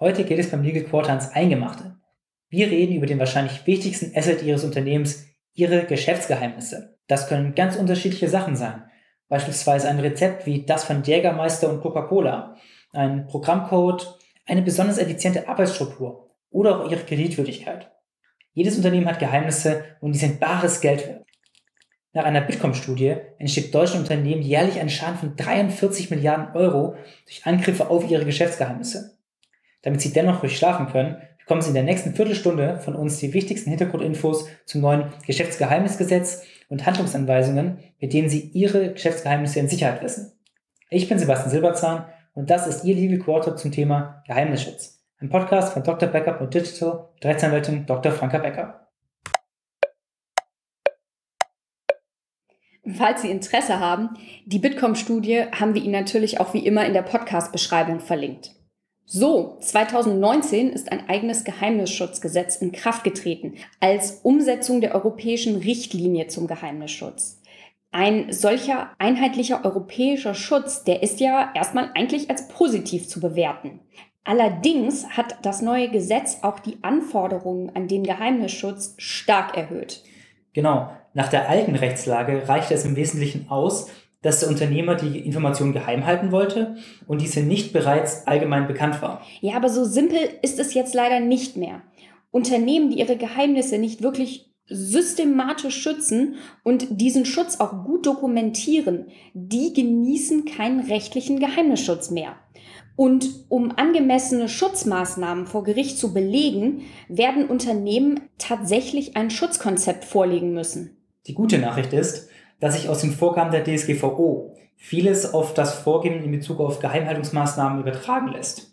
Heute geht es beim Legal Quarter ans Eingemachte. Wir reden über den wahrscheinlich wichtigsten Asset Ihres Unternehmens, Ihre Geschäftsgeheimnisse. Das können ganz unterschiedliche Sachen sein. Beispielsweise ein Rezept wie das von Jägermeister und Coca-Cola, ein Programmcode, eine besonders effiziente Arbeitsstruktur oder auch Ihre Kreditwürdigkeit. Jedes Unternehmen hat Geheimnisse und die sind bares Geld wert. Nach einer Bitkom-Studie entsteht deutschen Unternehmen jährlich ein Schaden von 43 Milliarden Euro durch Angriffe auf ihre Geschäftsgeheimnisse. Damit Sie dennoch ruhig schlafen können, bekommen Sie in der nächsten Viertelstunde von uns die wichtigsten Hintergrundinfos zum neuen Geschäftsgeheimnisgesetz und Handlungsanweisungen, mit denen Sie Ihre Geschäftsgeheimnisse in Sicherheit wissen. Ich bin Sebastian Silberzahn und das ist Ihr Legal Quarter zum Thema Geheimnisschutz. Ein Podcast von Dr. Backup und Digital, Rechtsanwältin Dr. Franka Becker. Falls Sie Interesse haben, die Bitkom-Studie haben wir Ihnen natürlich auch wie immer in der Podcast-Beschreibung verlinkt. So, 2019 ist ein eigenes Geheimnisschutzgesetz in Kraft getreten als Umsetzung der europäischen Richtlinie zum Geheimnisschutz. Ein solcher einheitlicher europäischer Schutz, der ist ja erstmal eigentlich als positiv zu bewerten. Allerdings hat das neue Gesetz auch die Anforderungen an den Geheimnisschutz stark erhöht. Genau. Nach der alten Rechtslage reichte es im Wesentlichen aus, dass der Unternehmer die Information geheim halten wollte und diese nicht bereits allgemein bekannt war. Ja, aber so simpel ist es jetzt leider nicht mehr. Unternehmen, die ihre Geheimnisse nicht wirklich systematisch schützen und diesen Schutz auch gut dokumentieren, die genießen keinen rechtlichen Geheimnisschutz mehr. Und um angemessene Schutzmaßnahmen vor Gericht zu belegen, werden Unternehmen tatsächlich ein Schutzkonzept vorlegen müssen. Die gute Nachricht ist, dass sich aus den Vorgaben der DSGVO vieles auf das Vorgehen in Bezug auf Geheimhaltungsmaßnahmen übertragen lässt.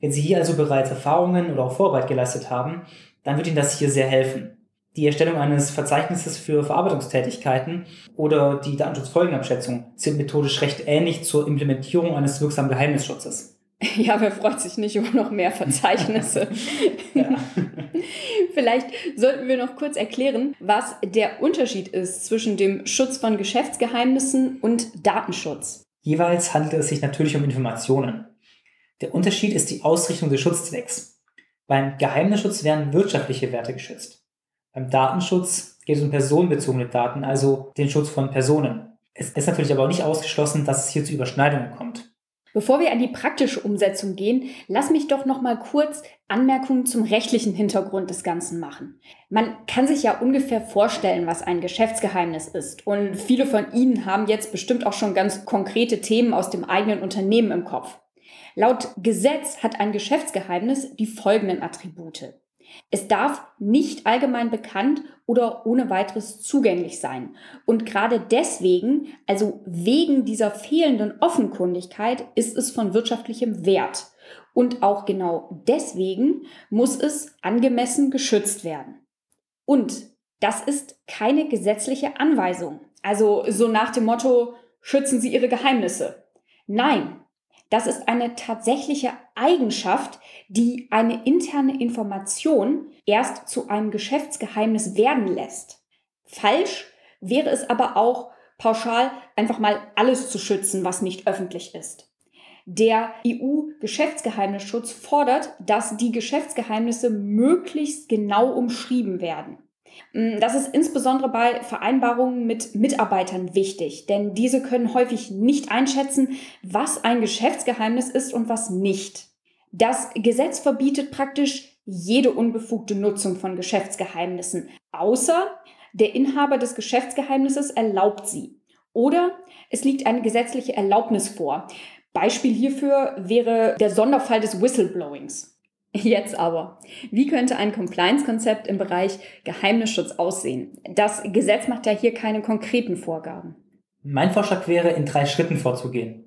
Wenn Sie hier also bereits Erfahrungen oder auch Vorarbeit geleistet haben, dann wird Ihnen das hier sehr helfen. Die Erstellung eines Verzeichnisses für Verarbeitungstätigkeiten oder die Datenschutzfolgenabschätzung sind methodisch recht ähnlich zur Implementierung eines wirksamen Geheimnisschutzes. Ja, wer freut sich nicht über noch mehr Verzeichnisse? Vielleicht sollten wir noch kurz erklären, was der Unterschied ist zwischen dem Schutz von Geschäftsgeheimnissen und Datenschutz. Jeweils handelt es sich natürlich um Informationen. Der Unterschied ist die Ausrichtung des Schutzzwecks. Beim Geheimnisschutz werden wirtschaftliche Werte geschützt. Beim Datenschutz geht es um personenbezogene Daten, also den Schutz von Personen. Es ist natürlich aber auch nicht ausgeschlossen, dass es hier zu Überschneidungen kommt. Bevor wir an die praktische Umsetzung gehen, lass mich doch noch mal kurz Anmerkungen zum rechtlichen Hintergrund des Ganzen machen. Man kann sich ja ungefähr vorstellen, was ein Geschäftsgeheimnis ist. Und viele von Ihnen haben jetzt bestimmt auch schon ganz konkrete Themen aus dem eigenen Unternehmen im Kopf. Laut Gesetz hat ein Geschäftsgeheimnis die folgenden Attribute. Es darf nicht allgemein bekannt oder ohne weiteres zugänglich sein. Und gerade deswegen, also wegen dieser fehlenden Offenkundigkeit, ist es von wirtschaftlichem Wert. Und auch genau deswegen muss es angemessen geschützt werden. Und das ist keine gesetzliche Anweisung. Also so nach dem Motto, schützen Sie Ihre Geheimnisse. Nein, das ist eine tatsächliche Eigenschaft, die eine interne Information erst zu einem Geschäftsgeheimnis werden lässt. Falsch wäre es aber auch pauschal einfach mal alles zu schützen, was nicht öffentlich ist. Der EU-Geschäftsgeheimnisschutz fordert, dass die Geschäftsgeheimnisse möglichst genau umschrieben werden. Mm, das ist insbesondere bei Vereinbarungen mit Mitarbeitern wichtig, denn diese können häufig nicht einschätzen, was ein Geschäftsgeheimnis ist und was nicht. Das Gesetz verbietet praktisch jede unbefugte Nutzung von Geschäftsgeheimnissen, außer der Inhaber des Geschäftsgeheimnisses erlaubt sie. Oder es liegt eine gesetzliche Erlaubnis vor. Beispiel hierfür wäre der Sonderfall des Whistleblowings. Jetzt aber. Wie könnte ein Compliance-Konzept im Bereich Geheimnisschutz aussehen? Das Gesetz macht ja hier keine konkreten Vorgaben. Mein Vorschlag wäre, in drei Schritten vorzugehen.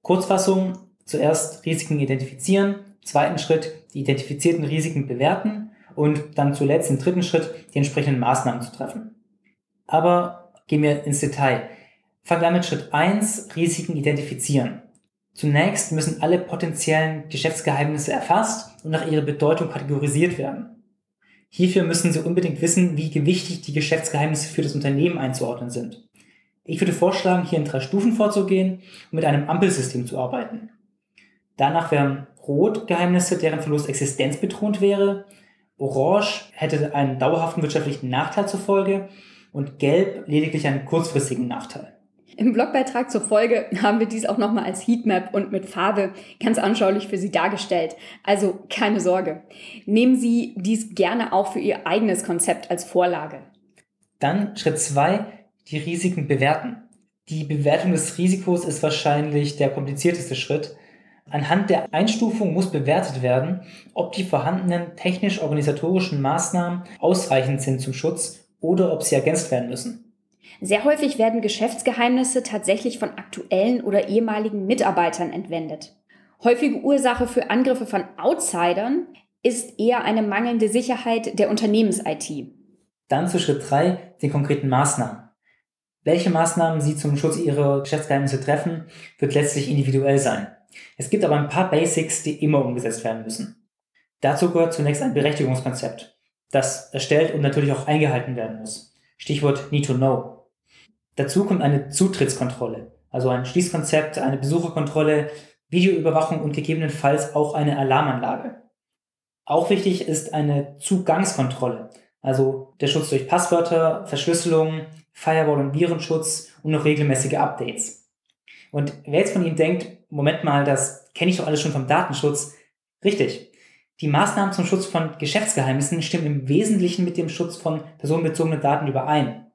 Kurzfassung, zuerst Risiken identifizieren, zweiten Schritt die identifizierten Risiken bewerten und dann zuletzt im dritten Schritt die entsprechenden Maßnahmen zu treffen. Aber gehen wir ins Detail. Fangen wir mit Schritt eins Risiken identifizieren. Zunächst müssen alle potenziellen Geschäftsgeheimnisse erfasst und nach ihrer Bedeutung kategorisiert werden. Hierfür müssen Sie unbedingt wissen, wie gewichtig die Geschäftsgeheimnisse für das Unternehmen einzuordnen sind. Ich würde vorschlagen, hier in drei Stufen vorzugehen und mit einem Ampelsystem zu arbeiten. Danach werden Rot Geheimnisse, deren Verlust existenzbedrohend wäre. Orange hätte einen dauerhaften wirtschaftlichen Nachteil zur Folge und Gelb lediglich einen kurzfristigen Nachteil. Im Blogbeitrag zur Folge haben wir dies auch nochmal als Heatmap und mit Farbe ganz anschaulich für Sie dargestellt. Also keine Sorge. Nehmen Sie dies gerne auch für Ihr eigenes Konzept als Vorlage. Dann Schritt zwei: die Risiken bewerten. Die Bewertung des Risikos ist wahrscheinlich der komplizierteste Schritt. Anhand der Einstufung muss bewertet werden, ob die vorhandenen technisch-organisatorischen Maßnahmen ausreichend sind zum Schutz oder ob sie ergänzt werden müssen. Sehr häufig werden Geschäftsgeheimnisse tatsächlich von aktuellen oder ehemaligen Mitarbeitern entwendet. Häufige Ursache für Angriffe von Outsidern ist eher eine mangelnde Sicherheit der Unternehmens-IT. Dann zu Schritt 3, den konkreten Maßnahmen. Welche Maßnahmen Sie zum Schutz Ihrer Geschäftsgeheimnisse treffen, wird letztlich individuell sein. Es gibt aber ein paar Basics, die immer umgesetzt werden müssen. Dazu gehört zunächst ein Berechtigungskonzept, das erstellt und natürlich auch eingehalten werden muss. Stichwort Need to Know. Dazu kommt eine Zutrittskontrolle, also ein Schließkonzept, eine Besucherkontrolle, Videoüberwachung und gegebenenfalls auch eine Alarmanlage. Auch wichtig ist eine Zugangskontrolle, also der Schutz durch Passwörter, Verschlüsselung, Firewall- und Virenschutz und noch regelmäßige Updates. Und wer jetzt von Ihnen denkt, Moment mal, das kenne ich doch alles schon vom Datenschutz, richtig. Die Maßnahmen zum Schutz von Geschäftsgeheimnissen stimmen im Wesentlichen mit dem Schutz von personenbezogenen Daten überein.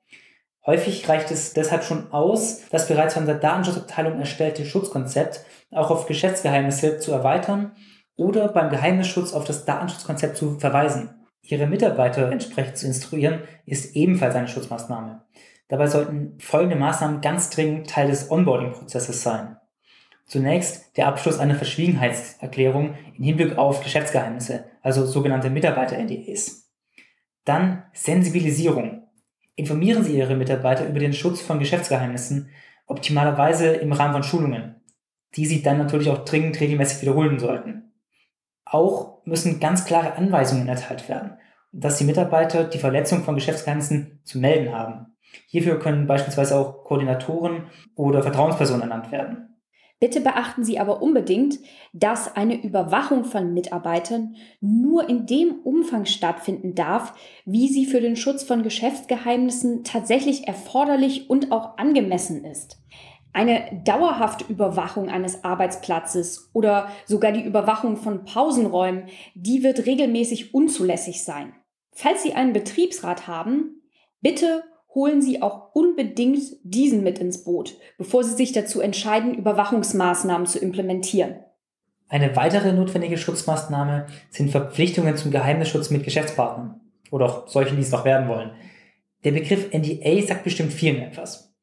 Häufig reicht es deshalb schon aus, das bereits von der Datenschutzabteilung erstellte Schutzkonzept auch auf Geschäftsgeheimnisse zu erweitern oder beim Geheimnisschutz auf das Datenschutzkonzept zu verweisen. Ihre Mitarbeiter entsprechend zu instruieren, ist ebenfalls eine Schutzmaßnahme. Dabei sollten folgende Maßnahmen ganz dringend Teil des Onboarding-Prozesses sein. Zunächst der Abschluss einer Verschwiegenheitserklärung im Hinblick auf Geschäftsgeheimnisse, also sogenannte Mitarbeiter-NDAs. Dann Sensibilisierung. Informieren Sie Ihre Mitarbeiter über den Schutz von Geschäftsgeheimnissen, optimalerweise im Rahmen von Schulungen, die Sie dann natürlich auch dringend regelmäßig wiederholen sollten. Auch müssen ganz klare Anweisungen erteilt werden, dass die Mitarbeiter die Verletzung von Geschäftsgeheimnissen zu melden haben. Hierfür können beispielsweise auch Koordinatoren oder Vertrauenspersonen ernannt werden. Bitte beachten Sie aber unbedingt, dass eine Überwachung von Mitarbeitern nur in dem Umfang stattfinden darf, wie sie für den Schutz von Geschäftsgeheimnissen tatsächlich erforderlich und auch angemessen ist. Eine dauerhafte Überwachung eines Arbeitsplatzes oder sogar die Überwachung von Pausenräumen, die wird regelmäßig unzulässig sein. Falls Sie einen Betriebsrat haben, bitte holen Sie auch unbedingt diesen mit ins Boot, bevor Sie sich dazu entscheiden, Überwachungsmaßnahmen zu implementieren. Eine weitere notwendige Schutzmaßnahme sind Verpflichtungen zum Geheimnisschutz mit Geschäftspartnern oder auch solchen, die es noch werden wollen. Der Begriff NDA sagt bestimmt vielen etwas.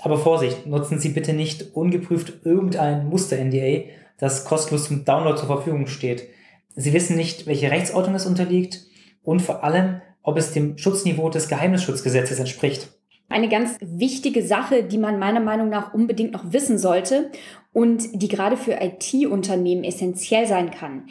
Aber Vorsicht, nutzen Sie bitte nicht ungeprüft irgendein Muster-NDA, das kostenlos zum Download zur Verfügung steht. Sie wissen nicht, welche Rechtsordnung es unterliegt und vor allem, ob es dem Schutzniveau des Geheimnisschutzgesetzes entspricht. Eine ganz wichtige Sache, die man meiner Meinung nach unbedingt noch wissen sollte und die gerade für IT-Unternehmen essentiell sein kann,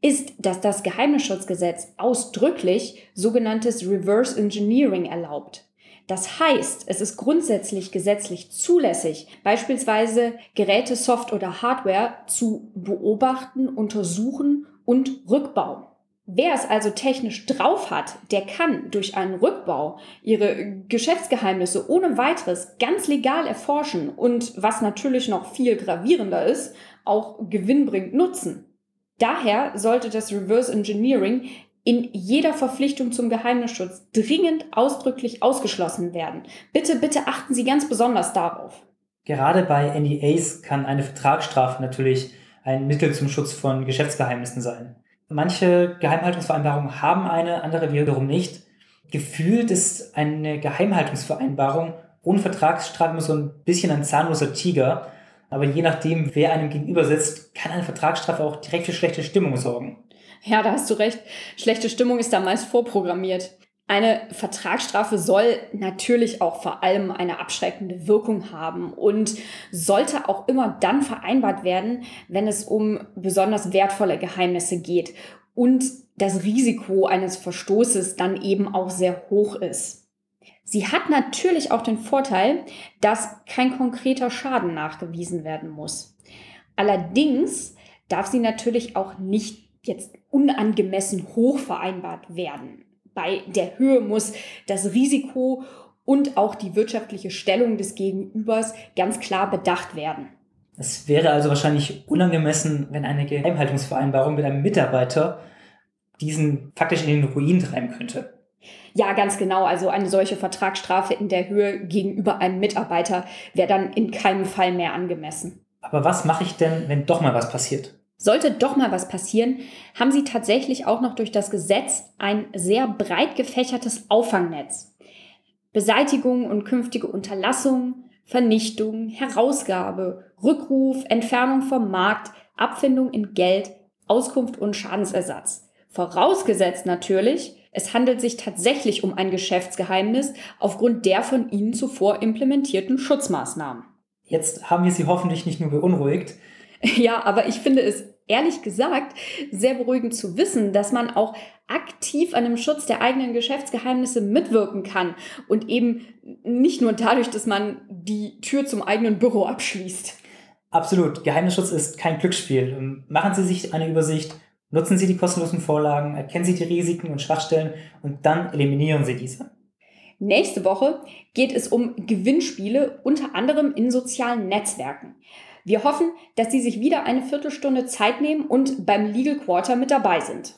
ist, dass das Geheimnisschutzgesetz ausdrücklich sogenanntes Reverse Engineering erlaubt. Das heißt, es ist grundsätzlich gesetzlich zulässig, beispielsweise Geräte, Soft oder Hardware zu beobachten, untersuchen und rückbauen. Wer es also technisch drauf hat, der kann durch einen Rückbau ihre Geschäftsgeheimnisse ohne weiteres ganz legal erforschen und, was natürlich noch viel gravierender ist, auch gewinnbringend nutzen. Daher sollte das Reverse Engineering in jeder Verpflichtung zum Geheimnisschutz dringend ausdrücklich ausgeschlossen werden. Bitte, bitte achten Sie ganz besonders darauf. Gerade bei NDAs kann eine Vertragsstrafe natürlich ein Mittel zum Schutz von Geschäftsgeheimnissen sein. Manche Geheimhaltungsvereinbarungen haben eine, andere wiederum nicht. Gefühlt ist eine Geheimhaltungsvereinbarung ohne Vertragsstrafe so ein bisschen ein zahnloser Tiger. Aber je nachdem, wer einem gegenüber sitzt, kann eine Vertragsstrafe auch direkt für schlechte Stimmung sorgen. Ja, da hast du recht. Schlechte Stimmung ist da meist vorprogrammiert. Eine Vertragsstrafe soll natürlich auch vor allem eine abschreckende Wirkung haben und sollte auch immer dann vereinbart werden, wenn es um besonders wertvolle Geheimnisse geht und das Risiko eines Verstoßes dann eben auch sehr hoch ist. Sie hat natürlich auch den Vorteil, dass kein konkreter Schaden nachgewiesen werden muss. Allerdings darf sie natürlich auch nicht jetzt unangemessen hoch vereinbart werden. Bei der Höhe muss das Risiko und auch die wirtschaftliche Stellung des Gegenübers ganz klar bedacht werden. Es wäre also wahrscheinlich unangemessen, wenn eine Geheimhaltungsvereinbarung mit einem Mitarbeiter diesen faktisch in den Ruin treiben könnte. Ja, ganz genau. Also eine solche Vertragsstrafe in der Höhe gegenüber einem Mitarbeiter wäre dann in keinem Fall mehr angemessen. Aber was mache ich denn, wenn doch mal was passiert? Sollte doch mal was passieren, haben Sie tatsächlich auch noch durch das Gesetz ein sehr breit gefächertes Auffangnetz. Beseitigung und künftige Unterlassung, Vernichtung, Herausgabe, Rückruf, Entfernung vom Markt, Abfindung in Geld, Auskunft und Schadensersatz. Vorausgesetzt natürlich, es handelt sich tatsächlich um ein Geschäftsgeheimnis aufgrund der von Ihnen zuvor implementierten Schutzmaßnahmen. Jetzt haben wir Sie hoffentlich nicht nur beunruhigt. Ja, aber ich finde es ehrlich gesagt sehr beruhigend zu wissen, dass man auch aktiv an dem Schutz der eigenen Geschäftsgeheimnisse mitwirken kann und eben nicht nur dadurch, dass man die Tür zum eigenen Büro abschließt. Absolut. Geheimnisschutz ist kein Glücksspiel. Machen Sie sich eine Übersicht, nutzen Sie die kostenlosen Vorlagen, erkennen Sie die Risiken und Schwachstellen und dann eliminieren Sie diese. Nächste Woche geht es um Gewinnspiele, unter anderem in sozialen Netzwerken. Wir hoffen, dass Sie sich wieder eine Viertelstunde Zeit nehmen und beim Legal Quarter mit dabei sind.